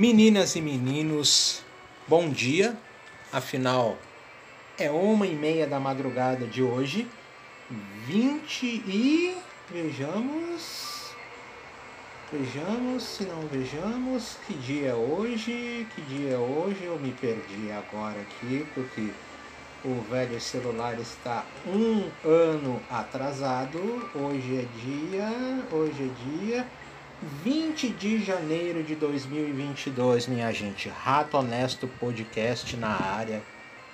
Meninas e meninos, bom dia. Afinal, é uma e meia da madrugada de hoje, 20 e. Vejamos. Vejamos, se não vejamos, que dia é hoje? Que dia é hoje? Eu me perdi agora aqui, porque o velho celular está um ano atrasado. Hoje é dia. Hoje é dia 20 de janeiro de 2022, minha gente. Rato Honesto Podcast na área.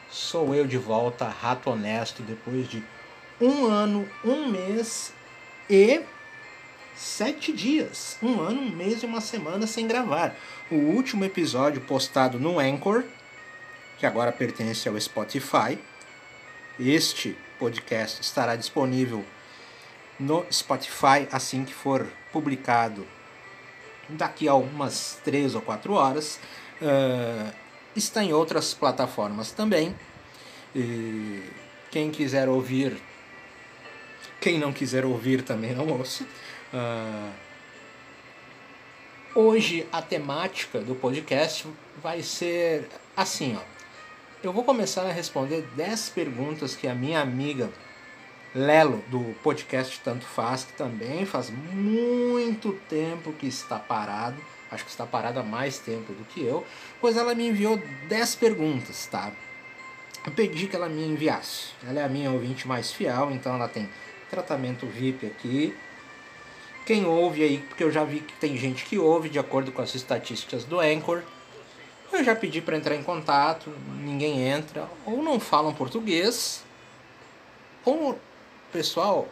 Sou eu de volta, Rato Honesto, depois de um ano, um mês e sete dias. Um ano, um mês e uma semana sem gravar. O último episódio postado no Anchor, que agora pertence ao Spotify. Este podcast estará disponível no Spotify assim que for publicado daqui a umas 3 ou 4 horas. Uh, está em outras plataformas também. E quem quiser ouvir, quem não quiser ouvir também não ouça. Uh, hoje a temática do podcast vai ser assim, ó. Eu vou começar a responder 10 perguntas que a minha amiga Lelo, do podcast Tanto Faz, que também faz muito tempo que está parado, acho que está parado há mais tempo do que eu, pois ela me enviou 10 perguntas, tá? Eu pedi que ela me enviasse. Ela é a minha ouvinte mais fiel, então ela tem tratamento VIP aqui. Quem ouve aí, porque eu já vi que tem gente que ouve de acordo com as estatísticas do Anchor. Eu já pedi para entrar em contato, ninguém entra, ou não falam português, ou pessoal,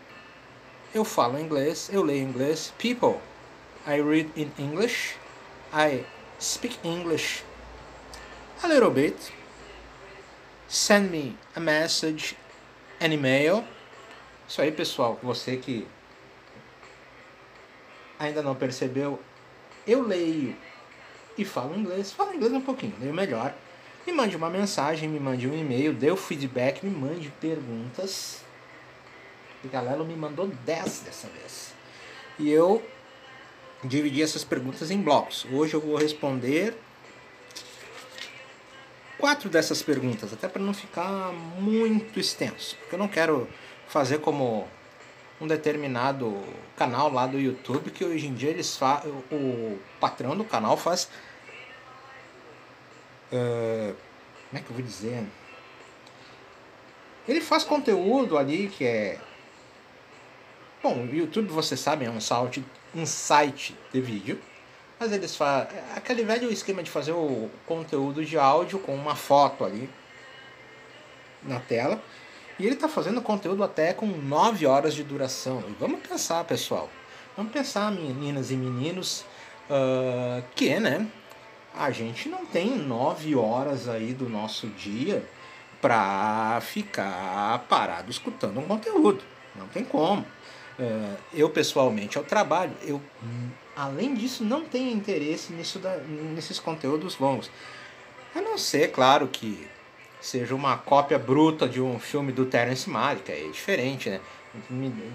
eu falo inglês, eu leio inglês. People, I read in English. I speak English a little bit. Send me a message, an email. Isso aí, pessoal, você que ainda não percebeu, eu leio e falo inglês. Falo inglês um pouquinho, leio melhor. Me mande uma mensagem, me mande um e-mail, dê o feedback, me mande perguntas porque a Lelo me mandou 10 dessa vez. E eu dividi essas perguntas em blocos. Hoje eu vou responder quatro dessas perguntas, até para não ficar muito extenso, porque eu não quero fazer como um determinado canal lá do YouTube que hoje em dia eles fa o patrão do canal faz uh, como é que eu vou dizer ele faz conteúdo ali que é Bom, o YouTube, você sabe, é um site, um site de vídeo, mas eles fazem aquele velho esquema de fazer o conteúdo de áudio com uma foto ali na tela. E ele está fazendo conteúdo até com 9 horas de duração. E vamos pensar, pessoal. Vamos pensar, meninas e meninos, uh, que, né? A gente não tem 9 horas aí do nosso dia para ficar parado escutando um conteúdo. Não tem como. Uh, eu pessoalmente ao trabalho, eu além disso não tenho interesse nisso da, nesses conteúdos longos. A não ser, claro, que seja uma cópia bruta de um filme do Terence Malick, é diferente, né?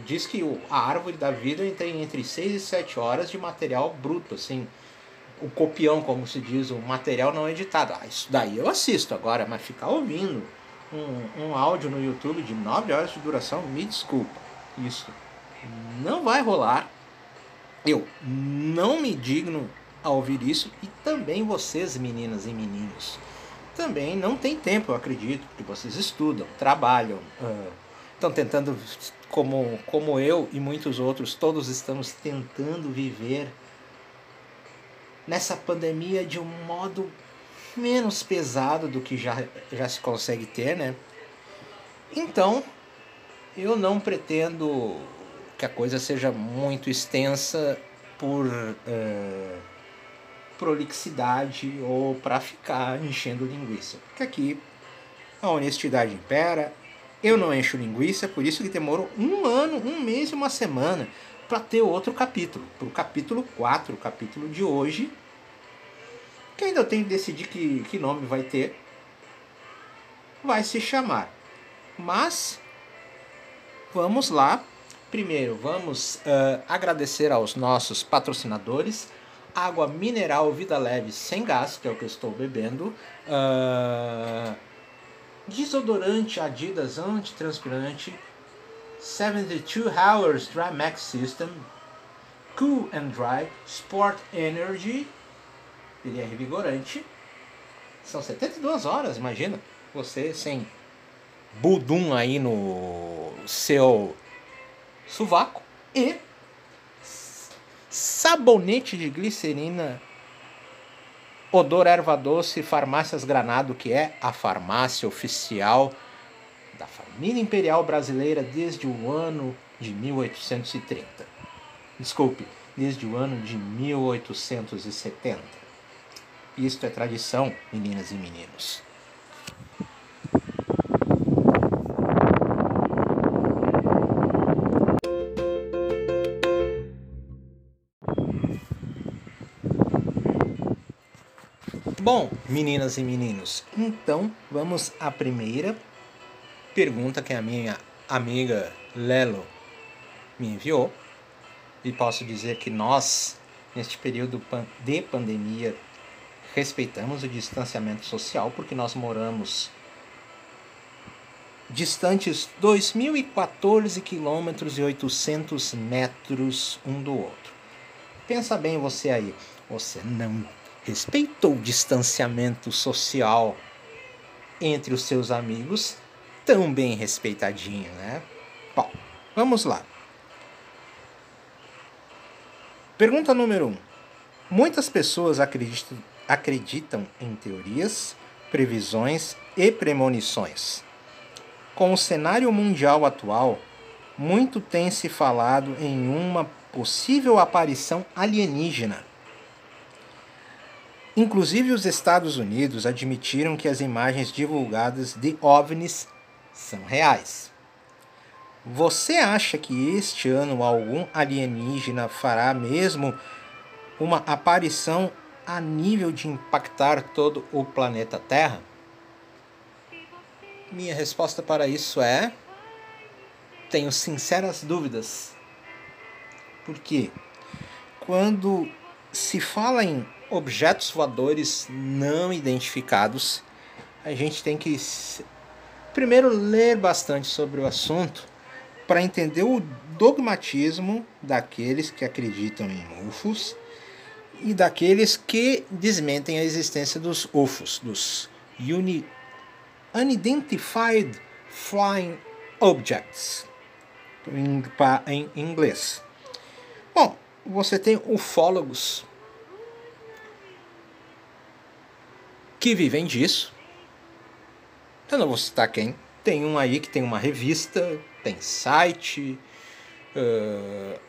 Diz que a árvore da vida tem entre 6 e 7 horas de material bruto, assim. O copião, como se diz, o material não editado. Ah, isso daí eu assisto agora, mas ficar ouvindo um, um áudio no YouTube de 9 horas de duração, me desculpa. Isso não vai rolar. Eu não me digno a ouvir isso e também vocês, meninas e meninos, também não tem tempo, eu acredito, porque vocês estudam, trabalham, uh, estão tentando, como, como eu e muitos outros, todos estamos tentando viver nessa pandemia de um modo menos pesado do que já, já se consegue ter, né? Então, eu não pretendo que a coisa seja muito extensa por uh, prolixidade ou para ficar enchendo linguiça. Porque aqui a honestidade impera, eu não encho linguiça, por isso que demorou um ano, um mês e uma semana para ter outro capítulo, para o capítulo 4, o capítulo de hoje, que ainda eu tenho que decidir que, que nome vai ter, vai se chamar. Mas vamos lá Primeiro, vamos uh, agradecer aos nossos patrocinadores, água mineral Vida Leve sem gás, que é o que eu estou bebendo, uh, desodorante Adidas antitranspirante, 72 Hours Dry Max System, Cool and Dry, Sport Energy, ele é revigorante. São 72 horas, imagina. Você sem budum aí no seu sovaco e sabonete de glicerina. Odor erva doce farmácias Granado que é a farmácia oficial da família imperial brasileira desde o ano de 1830 desculpe desde o ano de 1870 isto é tradição meninas e meninos Bom, meninas e meninos, então vamos à primeira pergunta que a minha amiga Lelo me enviou. E posso dizer que nós, neste período de pandemia, respeitamos o distanciamento social porque nós moramos distantes 2.014 quilômetros e 800 metros um do outro. Pensa bem você aí, você não respeitou o distanciamento social entre os seus amigos, tão bem respeitadinho, né? Bom, vamos lá. Pergunta número 1. Um. Muitas pessoas acreditam, acreditam em teorias, previsões e premonições. Com o cenário mundial atual, muito tem se falado em uma possível aparição alienígena Inclusive, os Estados Unidos admitiram que as imagens divulgadas de OVNIs são reais. Você acha que este ano algum alienígena fará mesmo uma aparição a nível de impactar todo o planeta Terra? Minha resposta para isso é: tenho sinceras dúvidas. Por quê? Quando se fala em objetos voadores não identificados, a gente tem que primeiro ler bastante sobre o assunto para entender o dogmatismo daqueles que acreditam em UFOs e daqueles que desmentem a existência dos UFOs, dos Uni Unidentified Flying Objects, em, inglês. Bom, você tem ufólogos que vivem disso. Eu não vou citar quem. Tem um aí que tem uma revista, tem site, uh,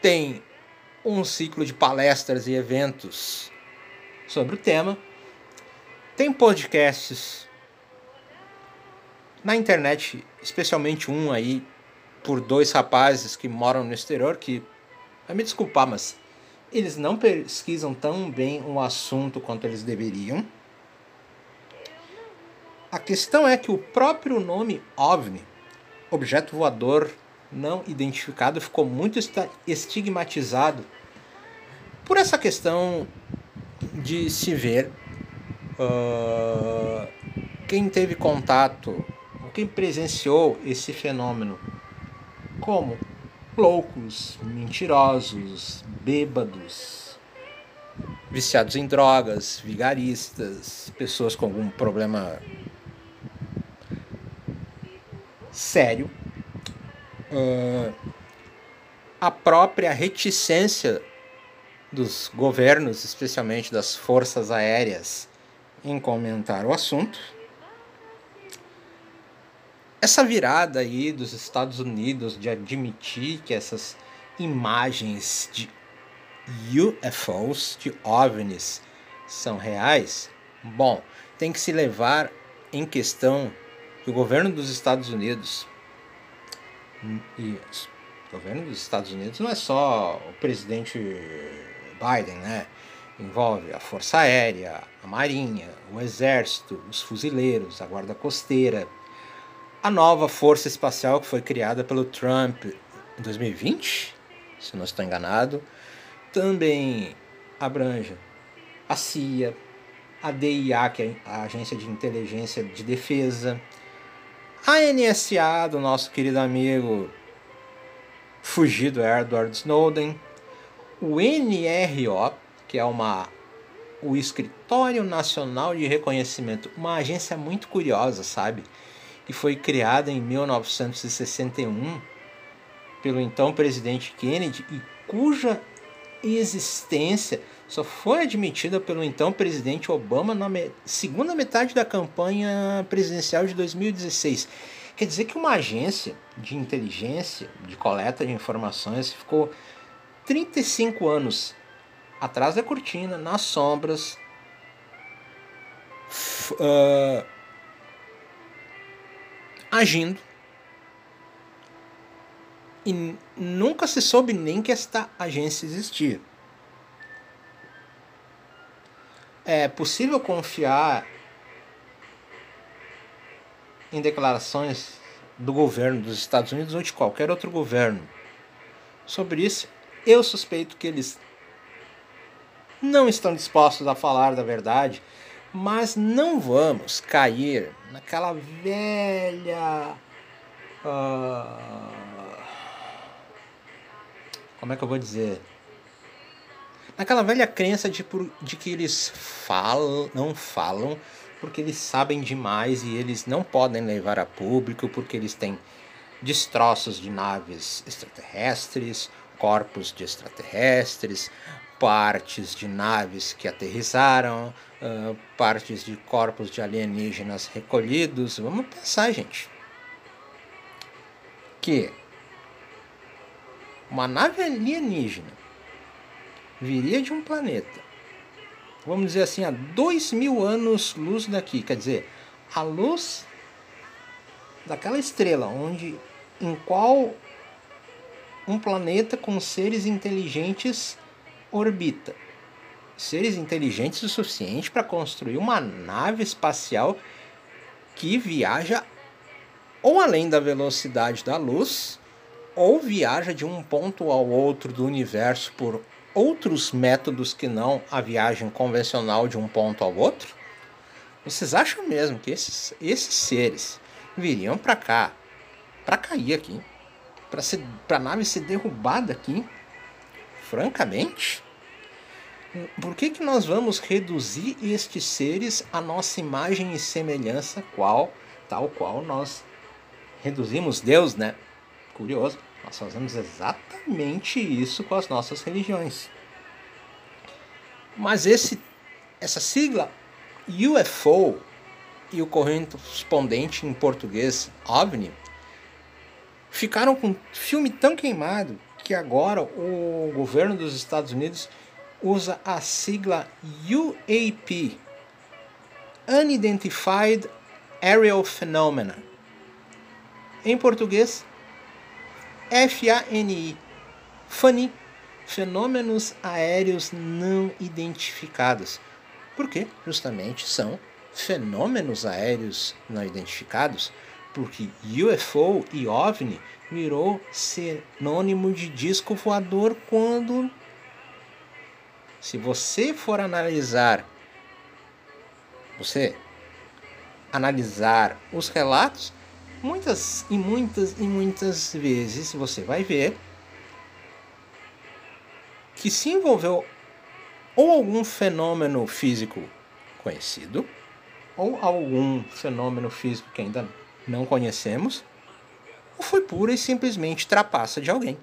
tem um ciclo de palestras e eventos sobre o tema. Tem podcasts na internet, especialmente um aí por dois rapazes que moram no exterior que vai me desculpar, mas eles não pesquisam tão bem o assunto quanto eles deveriam. A questão é que o próprio nome OVNI, objeto voador não identificado, ficou muito estigmatizado por essa questão de se ver uh, quem teve contato, quem presenciou esse fenômeno, como loucos, mentirosos, bêbados, viciados em drogas, vigaristas, pessoas com algum problema sério. Uh, a própria reticência dos governos, especialmente das forças aéreas, em comentar o assunto essa virada aí dos Estados Unidos de admitir que essas imagens de UFOs, de OVNIs, são reais, bom, tem que se levar em questão que o governo dos Estados Unidos e o governo dos Estados Unidos não é só o presidente Biden, né? Envolve a Força Aérea, a Marinha, o Exército, os fuzileiros, a Guarda Costeira, a nova força espacial que foi criada pelo Trump em 2020, se não estou enganado, também abranja a CIA, a DIA, que é a Agência de Inteligência de Defesa, a NSA do nosso querido amigo fugido Edward Snowden, o NRO, que é uma o Escritório Nacional de Reconhecimento, uma agência muito curiosa, sabe? Que foi criada em 1961 pelo então presidente Kennedy e cuja existência só foi admitida pelo então presidente Obama na segunda metade da campanha presidencial de 2016. Quer dizer que uma agência de inteligência, de coleta de informações, ficou 35 anos atrás da cortina, nas sombras, uh, agindo. E nunca se soube nem que esta agência existia. É possível confiar em declarações do governo dos Estados Unidos ou de qualquer outro governo. Sobre isso, eu suspeito que eles não estão dispostos a falar da verdade, mas não vamos cair naquela velha. Uh, como é que eu vou dizer? Naquela velha crença de, de que eles falam, não falam porque eles sabem demais e eles não podem levar a público porque eles têm destroços de naves extraterrestres, corpos de extraterrestres, partes de naves que aterrissaram, uh, partes de corpos de alienígenas recolhidos. Vamos pensar, gente, que uma nave alienígena viria de um planeta vamos dizer assim, a dois mil anos luz daqui. Quer dizer, a luz daquela estrela onde em qual um planeta com seres inteligentes orbita. Seres inteligentes o suficiente para construir uma nave espacial que viaja ou além da velocidade da luz, ou viaja de um ponto ao outro do universo por outros métodos que não a viagem convencional de um ponto ao outro? Vocês acham mesmo que esses, esses seres viriam para cá, para cair aqui, para a nave ser derrubada aqui? Francamente? Por que, que nós vamos reduzir estes seres à nossa imagem e semelhança, qual, tal qual nós reduzimos Deus, né? Curioso. Nós fazemos exatamente isso com as nossas religiões. Mas esse, essa sigla UFO e o correspondente em português OVNI ficaram com um filme tão queimado que agora o governo dos Estados Unidos usa a sigla UAP Unidentified Aerial Phenomena. Em português, FANI, FANI, fenômenos aéreos não identificados. Porque justamente são fenômenos aéreos não identificados, porque UFO e OVNI virou sinônimo de disco voador quando se você for analisar você analisar os relatos, muitas e muitas e muitas vezes você vai ver que se envolveu ou algum fenômeno físico conhecido ou algum fenômeno físico que ainda não conhecemos, ou foi pura e simplesmente trapaça de alguém.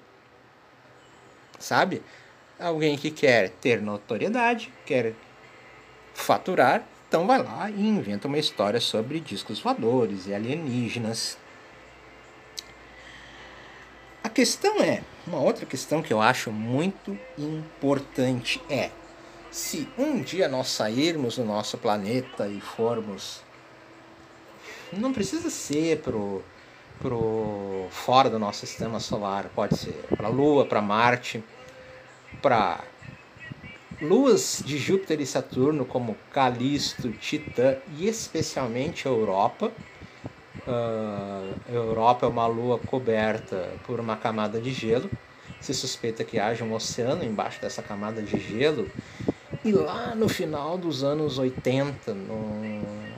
Sabe? Alguém que quer ter notoriedade, quer faturar, então vai lá e inventa uma história sobre discos voadores e alienígenas. A questão é, uma outra questão que eu acho muito importante é se um dia nós sairmos do nosso planeta e formos não precisa ser pro pro fora do nosso sistema solar, pode ser para Lua, para Marte, para luas de Júpiter e Saturno, como Calisto, Titã e especialmente a Europa. Uh, a Europa é uma lua coberta por uma camada de gelo, se suspeita que haja um oceano embaixo dessa camada de gelo. E lá no final dos anos 80,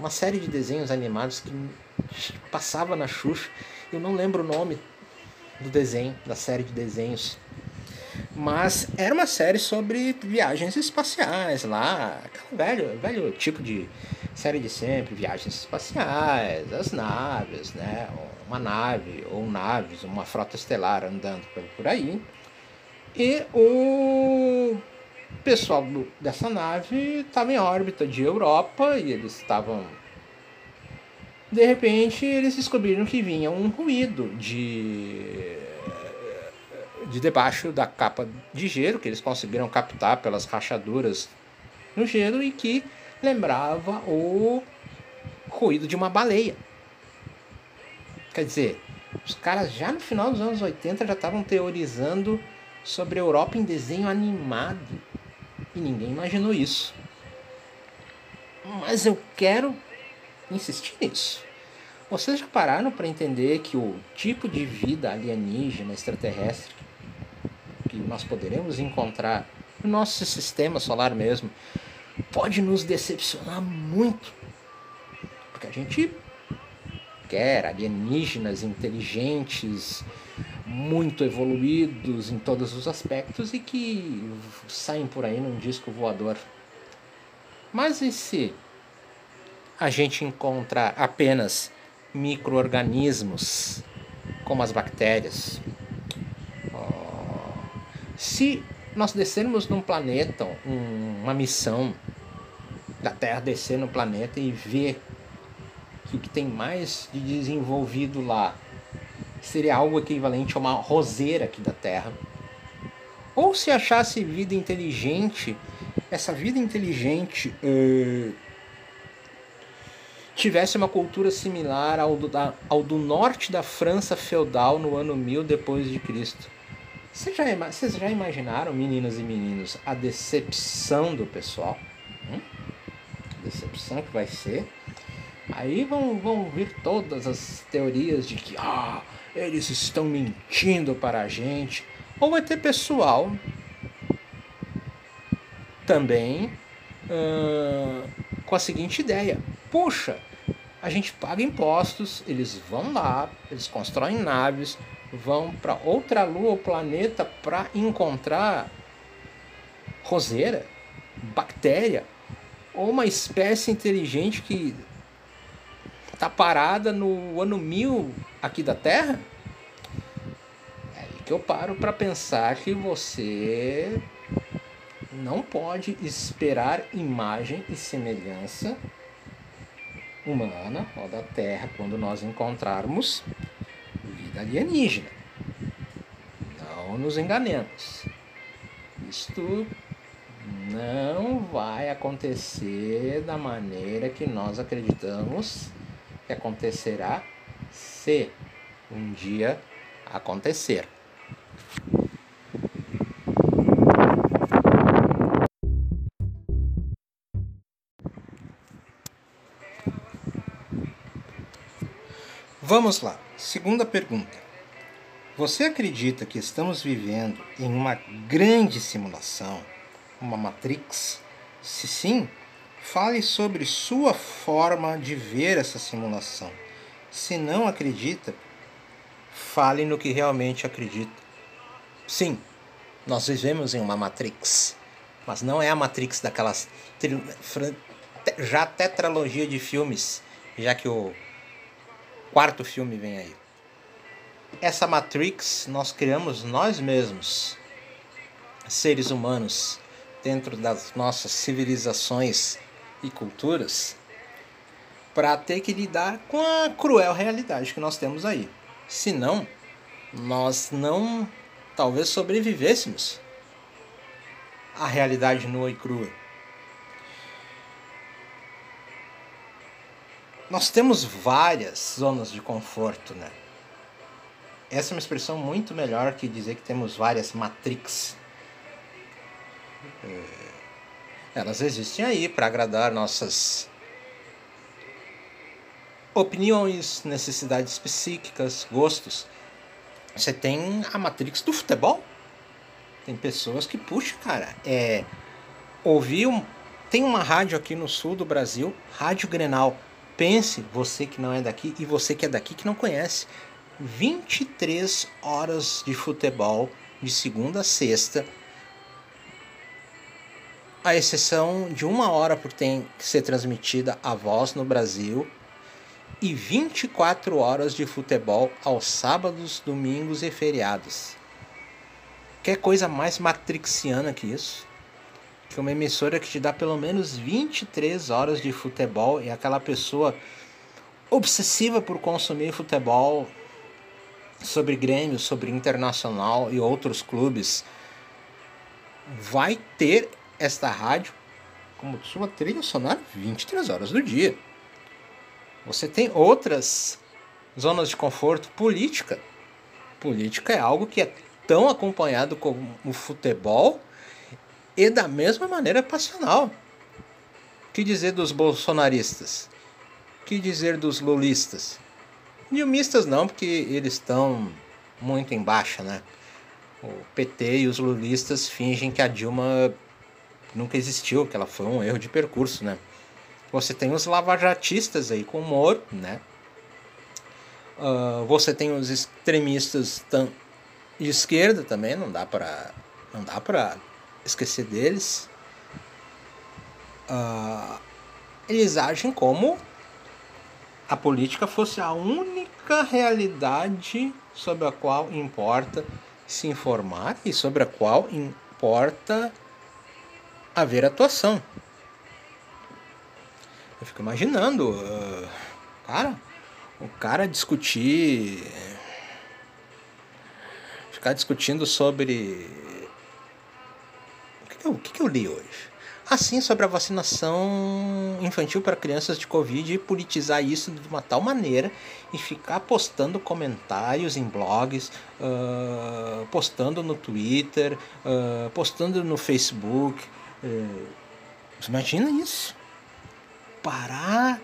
numa série de desenhos animados que passava na Xuxa, eu não lembro o nome do desenho, da série de desenhos. Mas era uma série sobre viagens espaciais lá, velho, velho tipo de série de sempre, viagens espaciais, as naves, né? Uma nave ou naves, uma frota estelar andando por aí. E o pessoal dessa nave estava em órbita de Europa e eles estavam. De repente, eles descobriram que vinha um ruído de de debaixo da capa de gelo que eles conseguiram captar pelas rachaduras no gelo e que lembrava o ruído de uma baleia. Quer dizer, os caras já no final dos anos 80 já estavam teorizando sobre a Europa em desenho animado. E ninguém imaginou isso. Mas eu quero insistir nisso. Vocês já pararam para entender que o tipo de vida alienígena extraterrestre que nós poderemos encontrar no nosso sistema solar mesmo pode nos decepcionar muito. Porque a gente quer alienígenas inteligentes, muito evoluídos em todos os aspectos e que saem por aí num disco voador. Mas e se a gente encontrar apenas microorganismos como as bactérias? Se nós descermos num planeta, uma missão da Terra descer no planeta e ver que o que tem mais de desenvolvido lá seria algo equivalente a uma roseira aqui da Terra. Ou se achasse vida inteligente, essa vida inteligente uh, tivesse uma cultura similar ao do, da, ao do norte da França feudal no ano 1000 depois de Cristo. Vocês já, vocês já imaginaram, meninas e meninos, a decepção do pessoal? Hum? A decepção que vai ser. Aí vão, vão vir todas as teorias de que ah, eles estão mentindo para a gente. Ou vai ter pessoal também uh, com a seguinte ideia: puxa, a gente paga impostos, eles vão lá, eles constroem naves, vão para outra lua ou planeta para encontrar roseira, bactéria ou uma espécie inteligente que está parada no ano mil aqui da Terra? É aí que eu paro para pensar que você não pode esperar imagem e semelhança humana ou da Terra quando nós encontrarmos vida alienígena. Não nos enganemos. Isto não vai acontecer da maneira que nós acreditamos que acontecerá se um dia acontecer. Vamos lá. Segunda pergunta. Você acredita que estamos vivendo em uma grande simulação, uma Matrix? Se sim, Fale sobre sua forma de ver essa simulação. Se não acredita, fale no que realmente acredita. Sim, nós vivemos em uma Matrix, mas não é a Matrix daquelas já tetralogia de filmes, já que o quarto filme vem aí. Essa Matrix nós criamos nós mesmos, seres humanos, dentro das nossas civilizações e culturas para ter que lidar com a cruel realidade que nós temos aí. Senão, nós não talvez sobrevivêssemos à realidade nua e crua. Nós temos várias zonas de conforto, né? Essa é uma expressão muito melhor que dizer que temos várias matrix. É elas existem aí para agradar nossas opiniões, necessidades psíquicas, gostos. Você tem a Matrix do futebol, Tem pessoas que, puxa, cara, é. Ouvir um. Tem uma rádio aqui no sul do Brasil, Rádio Grenal. Pense, você que não é daqui e você que é daqui que não conhece. 23 horas de futebol de segunda a sexta. A exceção de uma hora porque tem que ser transmitida a voz no Brasil e 24 horas de futebol aos sábados, domingos e feriados. Quer coisa mais matrixiana que isso? Que uma emissora que te dá pelo menos 23 horas de futebol e aquela pessoa obsessiva por consumir futebol sobre Grêmio, sobre Internacional e outros clubes vai ter esta rádio como sua trilha sonora 23 horas do dia. Você tem outras zonas de conforto política. Política é algo que é tão acompanhado como o futebol e da mesma maneira passional. Que dizer dos bolsonaristas? Que dizer dos lulistas? Dilmistas não, porque eles estão muito em baixa, né? O PT e os lulistas fingem que a Dilma nunca existiu, que ela foi um erro de percurso, né? Você tem os lavajatistas aí com o Moro, né? Uh, você tem os extremistas de esquerda também, não dá para não dá para esquecer deles. Uh, eles agem como a política fosse a única realidade sobre a qual importa se informar e sobre a qual importa haver atuação. Eu fico imaginando, uh, cara, o cara discutir. Ficar discutindo sobre. O que, eu, o que eu li hoje? Assim, sobre a vacinação infantil para crianças de Covid e politizar isso de uma tal maneira e ficar postando comentários em blogs, uh, postando no Twitter, uh, postando no Facebook. Uh, imagina isso parar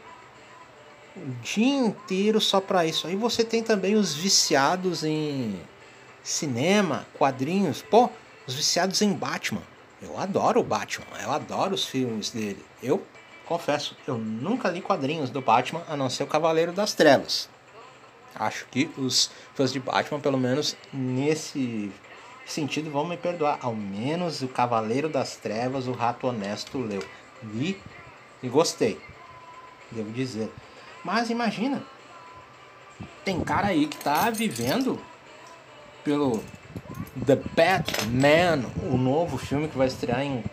o dia inteiro só para isso. Aí você tem também os viciados em cinema, quadrinhos, pô, os viciados em Batman. Eu adoro o Batman, eu adoro os filmes dele. Eu confesso, eu nunca li quadrinhos do Batman a não ser o Cavaleiro das Trevas. Acho que os fãs de Batman, pelo menos nesse sentido, vão me perdoar. Ao menos o Cavaleiro das Trevas, o Rato Honesto leu. Li e gostei, devo dizer. Mas imagina, tem cara aí que tá vivendo pelo The Batman, o novo filme que vai estrear em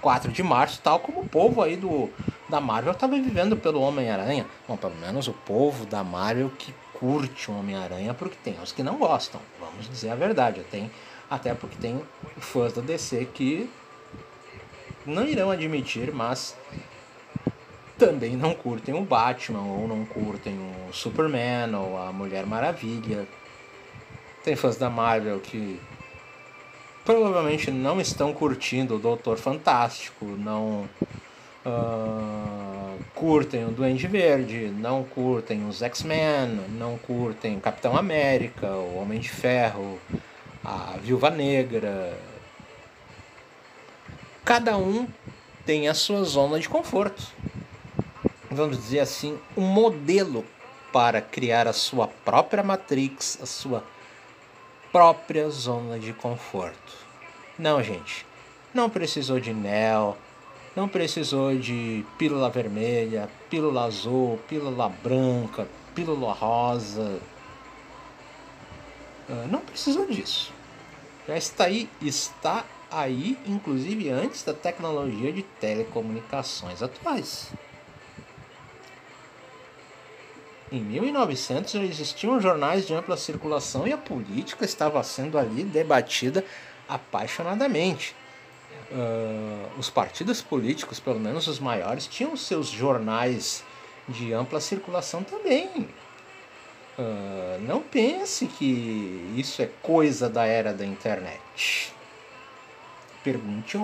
4 de março, tal como o povo aí do da Marvel estava vivendo pelo Homem-Aranha. Bom, pelo menos o povo da Marvel que curte o Homem-Aranha, porque tem os que não gostam, vamos dizer a verdade. Tem, até porque tem fãs da DC que não irão admitir, mas também não curtem o Batman, ou não curtem o Superman, ou a Mulher Maravilha. Tem fãs da Marvel que provavelmente não estão curtindo o Doutor Fantástico, não uh, curtem o Duende Verde, não curtem os X-Men, não curtem o Capitão América, o Homem de Ferro, a Viúva Negra. Cada um tem a sua zona de conforto vamos dizer assim, um modelo para criar a sua própria matrix, a sua própria zona de conforto. Não, gente, não precisou de Nel, não precisou de pílula vermelha, pílula azul, pílula branca, pílula rosa. Ah, não precisou disso. Já está aí, está aí, inclusive antes da tecnologia de telecomunicações atuais. Em 1900 já existiam jornais de ampla circulação e a política estava sendo ali debatida apaixonadamente. Uh, os partidos políticos, pelo menos os maiores, tinham seus jornais de ampla circulação também. Uh, não pense que isso é coisa da era da internet. Pergunte a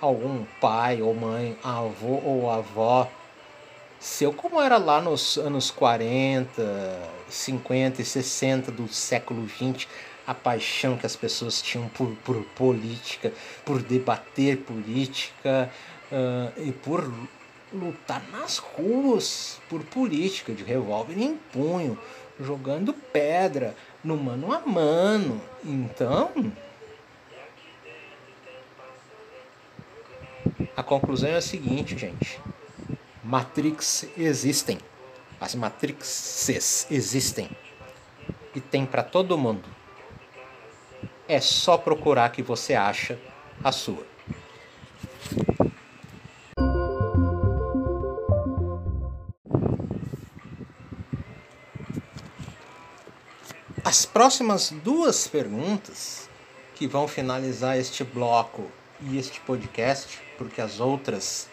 algum pai ou mãe, avô ou avó seu como era lá nos anos 40, 50 e 60 do século 20, a paixão que as pessoas tinham por, por política, por debater política uh, e por lutar nas ruas por política, de revólver em punho, jogando pedra no mano a mano. Então, a conclusão é a seguinte, gente. Matrix existem. As Matrixes existem. E tem para todo mundo. É só procurar que você acha a sua. Próximas duas perguntas que vão finalizar este bloco e este podcast, porque as outras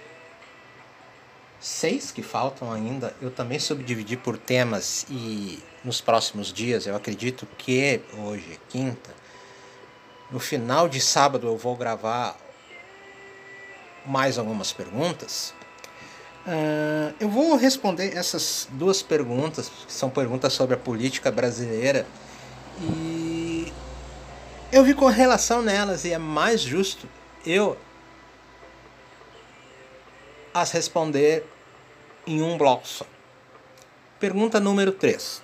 seis que faltam ainda, eu também subdividi por temas e nos próximos dias, eu acredito que hoje é quinta, no final de sábado eu vou gravar mais algumas perguntas. Uh, eu vou responder essas duas perguntas, que são perguntas sobre a política brasileira e eu vi correlação nelas e é mais justo eu as responder em um bloco só. Pergunta número 3.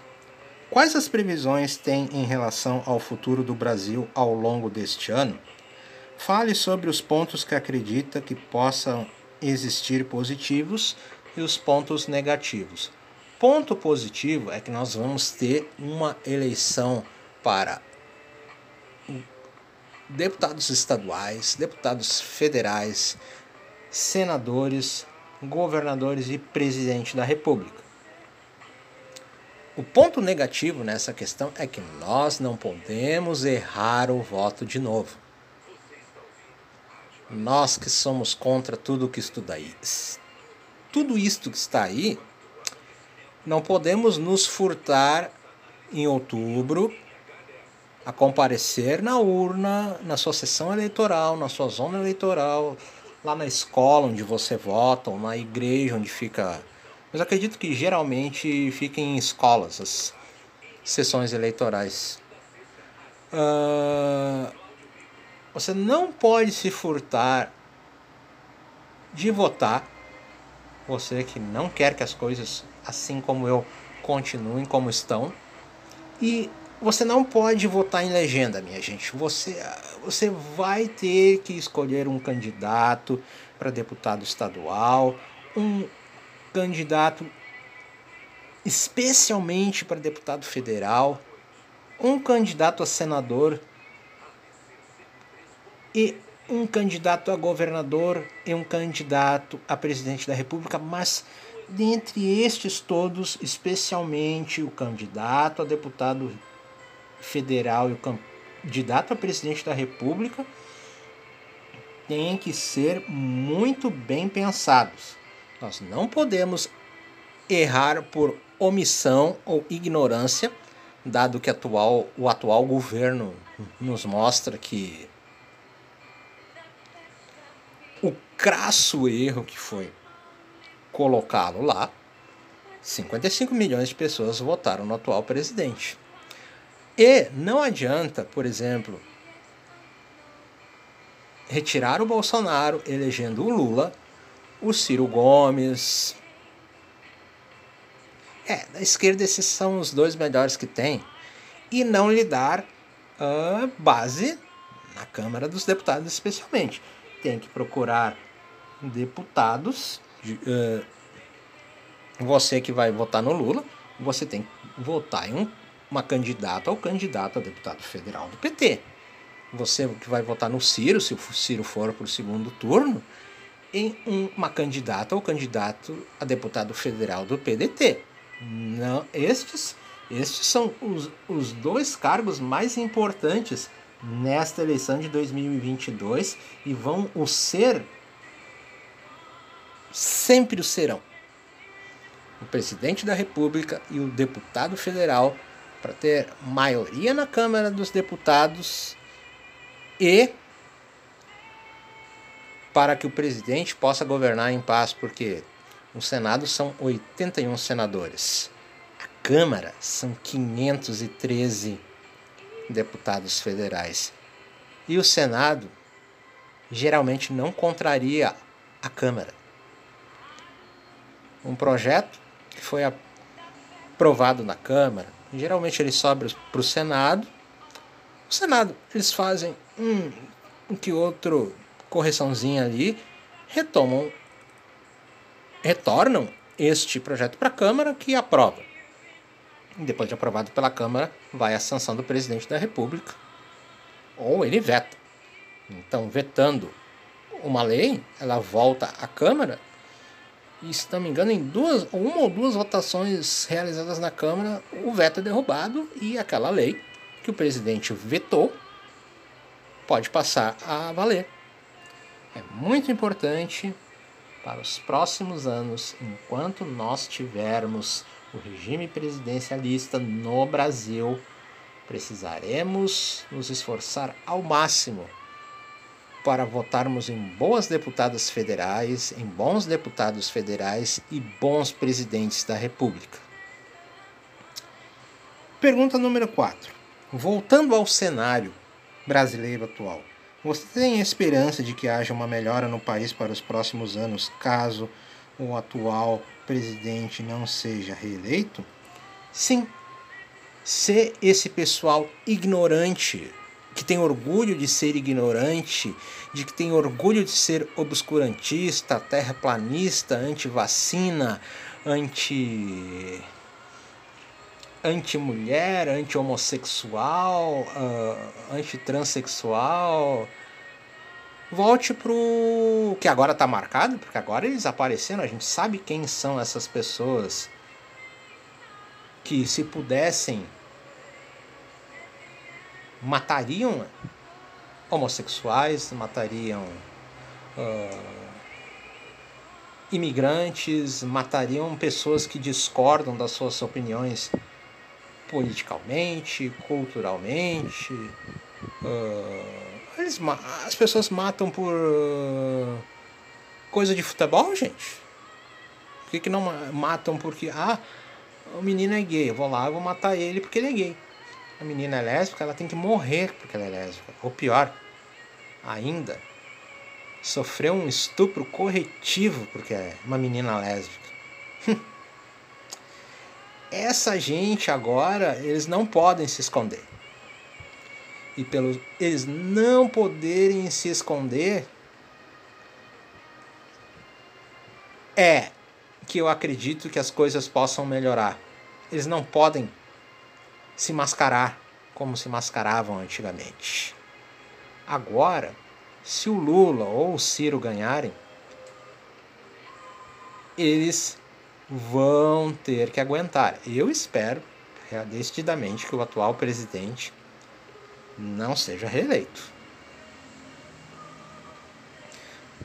Quais as previsões tem em relação ao futuro do Brasil ao longo deste ano? Fale sobre os pontos que acredita que possam existir positivos e os pontos negativos. Ponto positivo é que nós vamos ter uma eleição para deputados estaduais, deputados federais, senadores, governadores e presidente da República. O ponto negativo nessa questão é que nós não podemos errar o voto de novo. Nós que somos contra tudo que estuda aí, tudo isto que está aí, não podemos nos furtar em outubro a comparecer na urna, na sua sessão eleitoral, na sua zona eleitoral, lá na escola onde você vota, ou na igreja onde fica. Mas acredito que geralmente fica em escolas as sessões eleitorais. Uh, você não pode se furtar de votar. Você que não quer que as coisas, assim como eu, continuem como estão. E você não pode votar em legenda, minha gente. Você, você vai ter que escolher um candidato para deputado estadual, um candidato especialmente para deputado federal, um candidato a senador e um candidato a governador e um candidato a presidente da República, mas dentre estes todos, especialmente o candidato a deputado federal e o candidato a presidente da República têm que ser muito bem pensados. Nós não podemos errar por omissão ou ignorância, dado que atual, o atual governo nos mostra que o crasso erro que foi colocá-lo lá, 55 milhões de pessoas votaram no atual presidente. E não adianta, por exemplo, retirar o Bolsonaro elegendo o Lula, o Ciro Gomes. É, da esquerda esses são os dois melhores que tem. E não lhe dar a base na Câmara dos Deputados, especialmente. Tem que procurar deputados. De, uh, você que vai votar no Lula, você tem que votar em um uma candidata ou candidato a deputado federal do PT. Você que vai votar no Ciro, se o Ciro for para o segundo turno, em uma candidata ou candidato a deputado federal do PDT. Não, estes, estes são os, os dois cargos mais importantes nesta eleição de 2022 e vão o ser, sempre o serão. O presidente da República e o deputado federal para ter maioria na Câmara dos Deputados e para que o presidente possa governar em paz, porque no Senado são 81 senadores. A Câmara são 513 deputados federais. E o Senado geralmente não contraria a Câmara. Um projeto que foi aprovado na Câmara, geralmente ele sobe para o Senado. O Senado, eles fazem um, um que outro correçãozinha ali, retomam, retornam este projeto para a Câmara que aprova. Depois de aprovado pela Câmara, vai à sanção do presidente da República, ou ele veta. Então, vetando uma lei, ela volta à Câmara, e se não me engano, em duas, uma ou duas votações realizadas na Câmara, o veto é derrubado e aquela lei que o presidente vetou pode passar a valer. É muito importante para os próximos anos, enquanto nós tivermos o regime presidencialista no Brasil, precisaremos nos esforçar ao máximo para votarmos em boas deputadas federais, em bons deputados federais e bons presidentes da República. Pergunta número 4. Voltando ao cenário brasileiro atual, você tem esperança de que haja uma melhora no país para os próximos anos caso o atual presidente não seja reeleito? Sim. Se esse pessoal ignorante, que tem orgulho de ser ignorante, de que tem orgulho de ser obscurantista, terraplanista, anti-vacina, anti anti-mulher, anti-homossexual, uh, anti-transexual. Volte pro que agora está marcado, porque agora eles apareceram, a gente sabe quem são essas pessoas que se pudessem matariam homossexuais, matariam uh, imigrantes, matariam pessoas que discordam das suas opiniões politicamente, culturalmente. Uh, eles, as pessoas matam por uh, coisa de futebol, gente. Por que, que não matam porque, ah, o menino é gay, eu vou lá, eu vou matar ele porque ele é gay. A menina é lésbica, ela tem que morrer porque ela é lésbica. Ou pior, ainda, sofreu um estupro corretivo porque é uma menina lésbica. essa gente agora, eles não podem se esconder. E pelos eles não poderem se esconder, é que eu acredito que as coisas possam melhorar. Eles não podem se mascarar como se mascaravam antigamente. Agora, se o Lula ou o Ciro ganharem, eles vão ter que aguentar. Eu espero, decididamente, que o atual presidente não seja reeleito.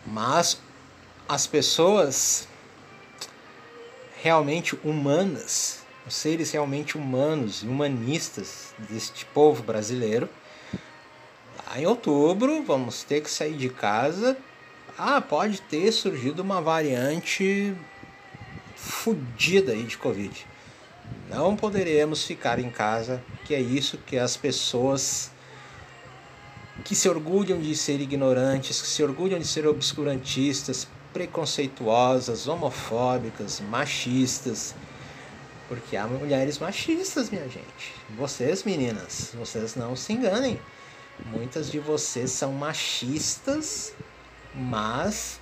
Mas as pessoas realmente humanas, os seres realmente humanos e humanistas deste povo brasileiro, lá em outubro vamos ter que sair de casa. Ah, pode ter surgido uma variante fodida aí de Covid. Não poderemos ficar em casa, que é isso que as pessoas que se orgulham de ser ignorantes, que se orgulham de ser obscurantistas, preconceituosas, homofóbicas, machistas, porque há mulheres machistas, minha gente. Vocês, meninas, vocês não se enganem. Muitas de vocês são machistas, mas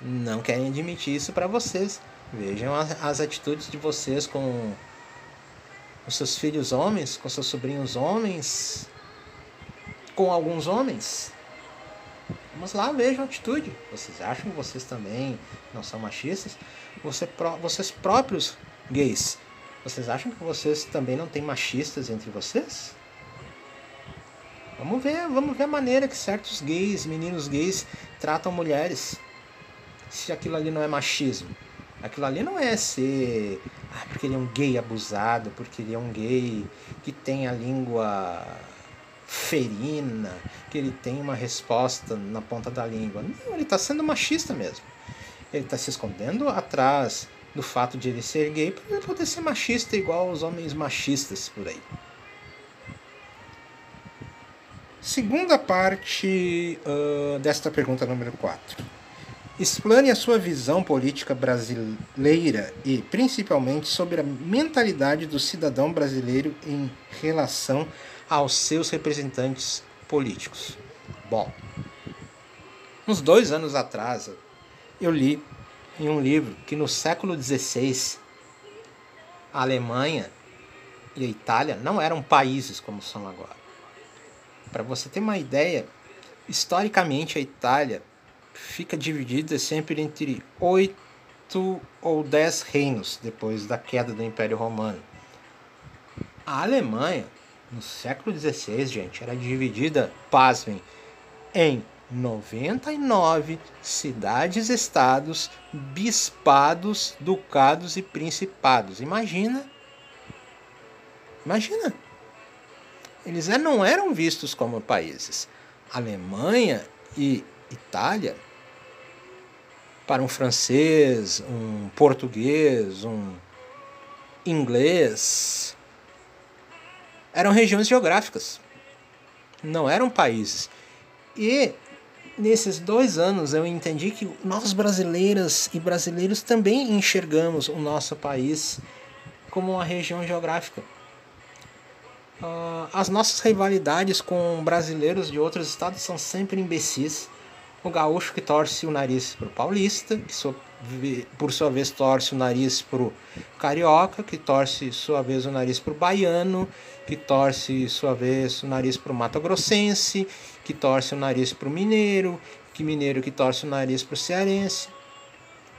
não querem admitir isso para vocês. Vejam as, atitudes de vocês com os seus filhos homens, com seus sobrinhos homens, com alguns homens. Vamos lá, vejam a atitude. Vocês acham que vocês também não são machistas? Você, vocês próprios gays, vocês acham que vocês também não têm machistas entre vocês? Vamos ver, vamos ver a maneira que certos gays, meninos gays, tratam mulheres se aquilo ali não é machismo. Aquilo ali não é ser. Ah, porque ele é um gay abusado, porque ele é um gay que tem a língua ferina, que ele tem uma resposta na ponta da língua. Não, ele está sendo machista mesmo. Ele está se escondendo atrás do fato de ele ser gay para ele poder ser machista igual os homens machistas por aí. Segunda parte uh, desta pergunta número 4. Explane a sua visão política brasileira e, principalmente, sobre a mentalidade do cidadão brasileiro em relação aos seus representantes políticos. Bom, uns dois anos atrás, eu li em um livro que no século XVI a Alemanha e a Itália não eram países como são agora. Para você ter uma ideia, historicamente a Itália fica dividida sempre entre oito ou dez reinos depois da queda do Império Romano. A Alemanha, no século XVI, gente, era dividida, pasmem, em 99 cidades-estados, bispados, ducados e principados. Imagina. Imagina. Eles não eram vistos como países. Alemanha e Itália, para um francês, um português, um inglês, eram regiões geográficas, não eram países. E nesses dois anos eu entendi que nós brasileiras e brasileiros também enxergamos o nosso país como uma região geográfica. Uh, as nossas rivalidades com brasileiros de outros estados são sempre imbecis. O gaúcho que torce o nariz para o paulista, que por sua vez torce o nariz para o carioca, que torce sua vez o nariz para o baiano, que torce sua vez o nariz para o mato grossense, que torce o nariz para o mineiro, que mineiro que torce o nariz para o cearense.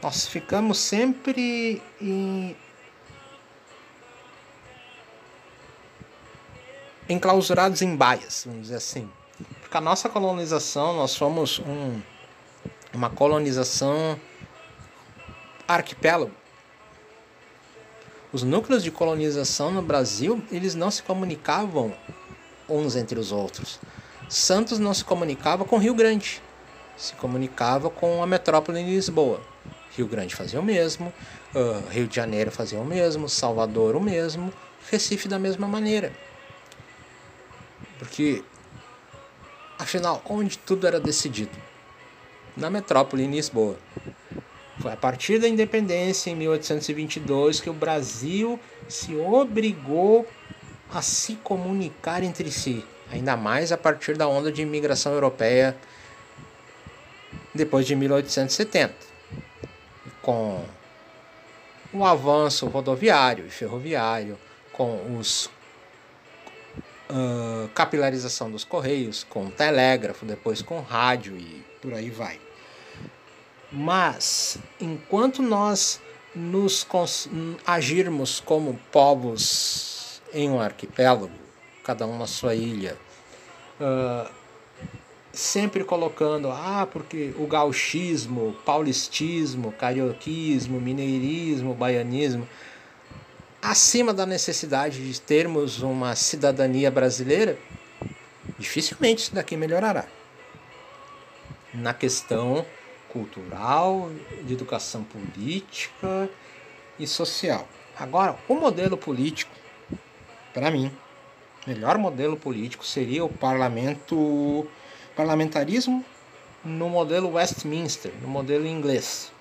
Nós ficamos sempre em... enclausurados em baias, vamos dizer assim. Porque a nossa colonização, nós fomos um, uma colonização arquipélago. Os núcleos de colonização no Brasil, eles não se comunicavam uns entre os outros. Santos não se comunicava com Rio Grande, se comunicava com a metrópole de Lisboa. Rio Grande fazia o mesmo, uh, Rio de Janeiro fazia o mesmo, Salvador o mesmo, Recife da mesma maneira. Porque, afinal, onde tudo era decidido? Na metrópole em Lisboa. Foi a partir da independência em 1822 que o Brasil se obrigou a se comunicar entre si ainda mais a partir da onda de imigração europeia depois de 1870, com o avanço rodoviário e ferroviário, com os uh, capilarização dos correios, com telégrafo, depois com rádio e por aí vai. Mas enquanto nós nos agirmos como povos em um arquipélago, cada um na sua ilha. Uh, sempre colocando, ah, porque o gauchismo, paulistismo, carioquismo, mineirismo, baianismo, acima da necessidade de termos uma cidadania brasileira, dificilmente isso daqui melhorará. Na questão cultural, de educação política e social. Agora, o modelo político, para mim, melhor modelo político seria o parlamento parlamentarismo no modelo Westminster, no modelo inglês.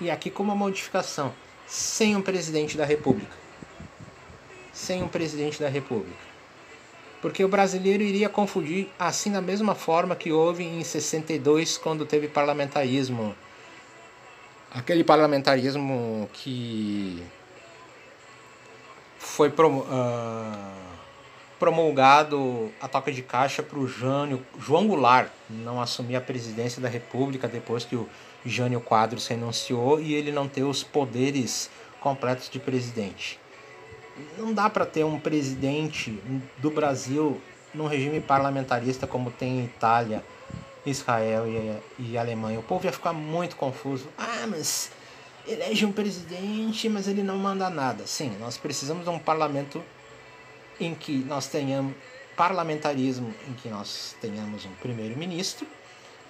E aqui com uma modificação, sem um presidente da República. Sem um presidente da República. Porque o brasileiro iria confundir assim da mesma forma que houve em 62 quando teve parlamentarismo. Aquele parlamentarismo que foi uh, promulgado a toca de caixa para o Jânio, João Goulart não assumir a presidência da República depois que o Jânio Quadros renunciou e ele não ter os poderes completos de presidente. Não dá para ter um presidente do Brasil num regime parlamentarista como tem em Itália, Israel e, e Alemanha. O povo ia ficar muito confuso. Ah, mas elege um presidente, mas ele não manda nada. Sim, nós precisamos de um parlamento em que nós tenhamos parlamentarismo, em que nós tenhamos um primeiro-ministro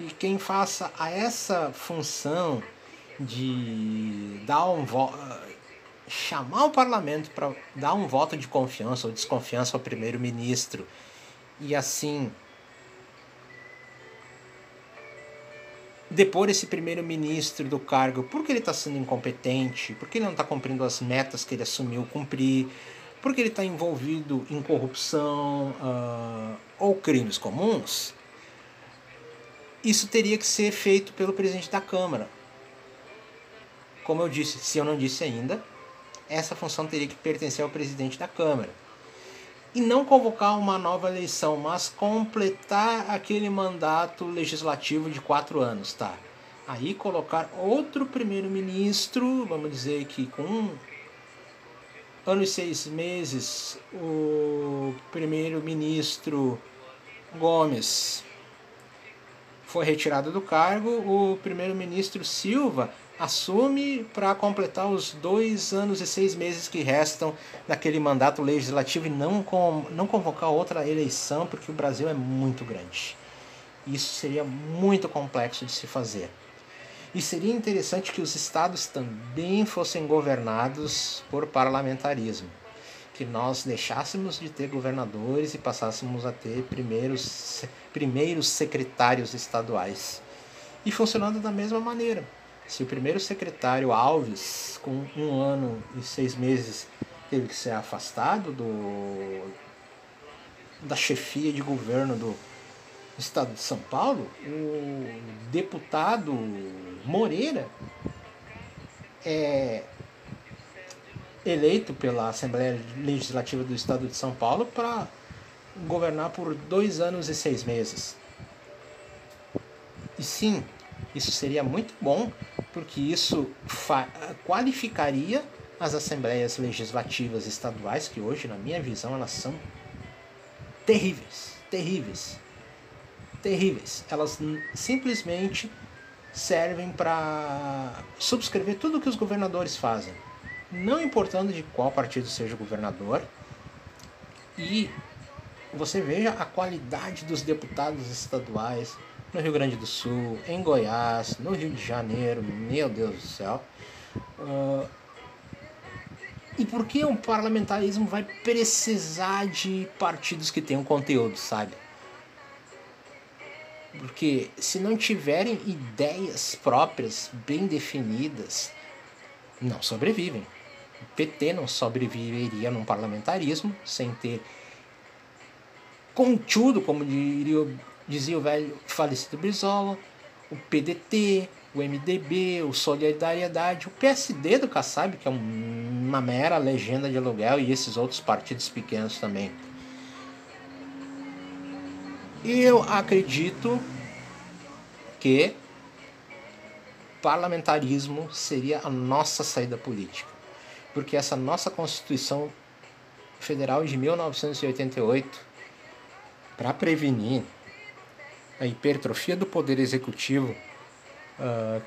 e quem faça a essa função de dar um chamar o parlamento para dar um voto de confiança ou desconfiança ao primeiro-ministro e assim depor esse primeiro-ministro do cargo porque ele está sendo incompetente, porque ele não está cumprindo as metas que ele assumiu cumprir, porque ele está envolvido em corrupção uh, ou crimes comuns, isso teria que ser feito pelo presidente da Câmara. Como eu disse, se eu não disse ainda, essa função teria que pertencer ao presidente da Câmara. E não convocar uma nova eleição, mas completar aquele mandato legislativo de quatro anos, tá? Aí colocar outro primeiro-ministro, vamos dizer que com um ano e seis meses, o primeiro-ministro Gomes foi retirado do cargo, o primeiro-ministro Silva assume para completar os dois anos e seis meses que restam daquele mandato legislativo e não, com, não convocar outra eleição, porque o Brasil é muito grande. Isso seria muito complexo de se fazer. E seria interessante que os estados também fossem governados por parlamentarismo. Que nós deixássemos de ter governadores e passássemos a ter primeiros, primeiros secretários estaduais. E funcionando da mesma maneira se o primeiro secretário Alves, com um ano e seis meses, teve que ser afastado do, da chefia de governo do estado de São Paulo, o deputado Moreira é eleito pela Assembleia Legislativa do Estado de São Paulo para governar por dois anos e seis meses. E sim, isso seria muito bom, porque isso qualificaria as assembleias legislativas estaduais, que hoje, na minha visão, elas são terríveis, terríveis, terríveis. Elas simplesmente servem para subscrever tudo o que os governadores fazem, não importando de qual partido seja o governador. E você veja a qualidade dos deputados estaduais, no Rio Grande do Sul, em Goiás, no Rio de Janeiro, meu Deus do céu. Uh, e por que o parlamentarismo vai precisar de partidos que tenham conteúdo, sabe? Porque se não tiverem ideias próprias bem definidas, não sobrevivem. O PT não sobreviveria num parlamentarismo sem ter contudo, como diria dizia o velho falecido Brizola, o PDT, o MDB, o Solidariedade, o PSD do Kassab, que é uma mera legenda de aluguel, e esses outros partidos pequenos também. Eu acredito que parlamentarismo seria a nossa saída política, porque essa nossa Constituição Federal de 1988, para prevenir a hipertrofia do poder executivo uh,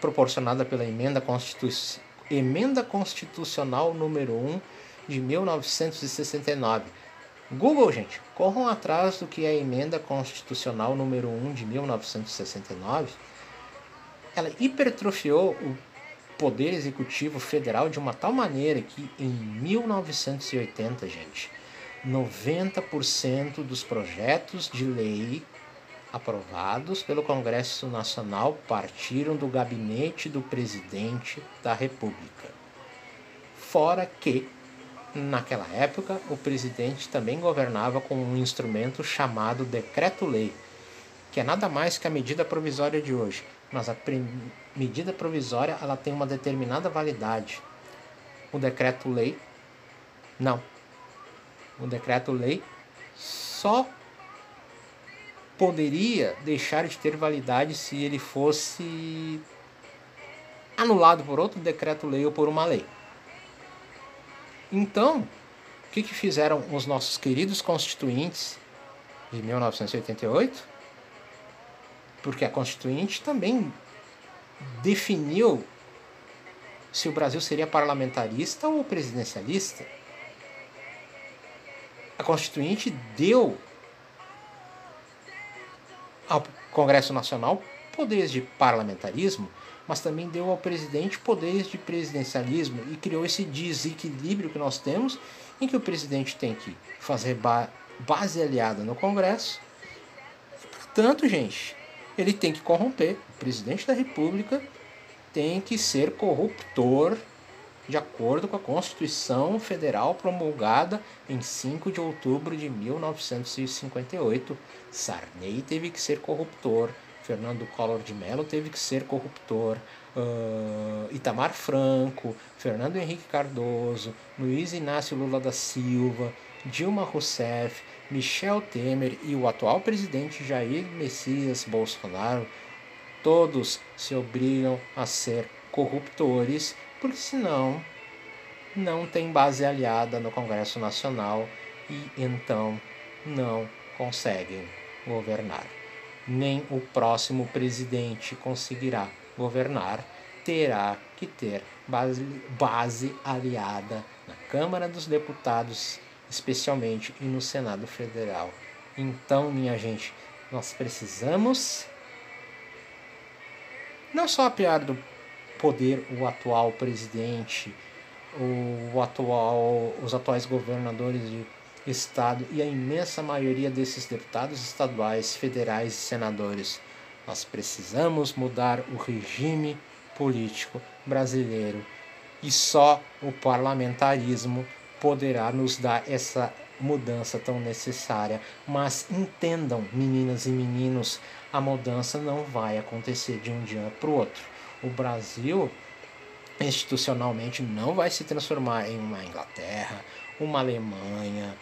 proporcionada pela emenda, Constitu emenda constitucional número 1 de 1969. Google, gente, corram atrás do que é a emenda constitucional número 1 de 1969. Ela hipertrofiou o poder executivo federal de uma tal maneira que em 1980, gente, 90% dos projetos de lei aprovados pelo Congresso Nacional partiram do gabinete do presidente da República. Fora que, naquela época, o presidente também governava com um instrumento chamado Decreto-Lei, que é nada mais que a medida provisória de hoje. Mas a medida provisória ela tem uma determinada validade. O decreto-lei, não. O decreto-lei só poderia deixar de ter validade se ele fosse anulado por outro decreto-lei ou por uma lei. Então, o que, que fizeram os nossos queridos constituintes de 1988? Porque a Constituinte também definiu se o Brasil seria parlamentarista ou presidencialista. A Constituinte deu ao Congresso Nacional poderes de parlamentarismo, mas também deu ao presidente poderes de presidencialismo e criou esse desequilíbrio que nós temos, em que o presidente tem que fazer base aliada no Congresso. Portanto, gente, ele tem que corromper. O presidente da República tem que ser corruptor de acordo com a Constituição Federal promulgada em 5 de outubro de 1958. Sarney teve que ser corruptor, Fernando Collor de Mello teve que ser corruptor, uh, Itamar Franco, Fernando Henrique Cardoso, Luiz Inácio Lula da Silva, Dilma Rousseff, Michel Temer e o atual presidente Jair Messias Bolsonaro, todos se obrigam a ser corruptores porque senão não tem base aliada no Congresso Nacional e então não conseguem governar. Nem o próximo presidente conseguirá governar, terá que ter base, base aliada na Câmara dos Deputados, especialmente, e no Senado Federal. Então, minha gente, nós precisamos não só apiar do poder o atual presidente, o atual, os atuais governadores de estado e a imensa maioria desses deputados estaduais, federais e senadores. Nós precisamos mudar o regime político brasileiro e só o parlamentarismo poderá nos dar essa mudança tão necessária. Mas entendam, meninas e meninos, a mudança não vai acontecer de um dia para o outro o Brasil institucionalmente não vai se transformar em uma Inglaterra, uma Alemanha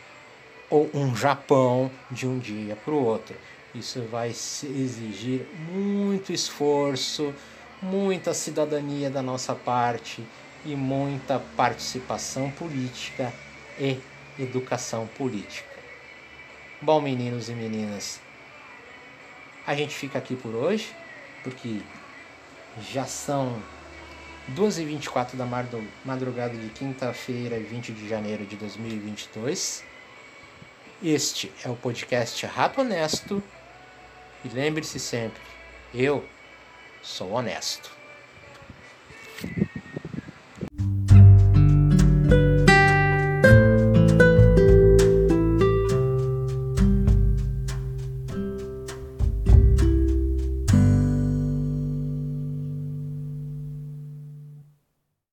ou um Japão de um dia para o outro. Isso vai exigir muito esforço, muita cidadania da nossa parte e muita participação política e educação política. Bom, meninos e meninas, a gente fica aqui por hoje, porque já são 2h24 da madrugada de quinta-feira, 20 de janeiro de 2022. Este é o podcast Rato Honesto. E lembre-se sempre, eu sou honesto.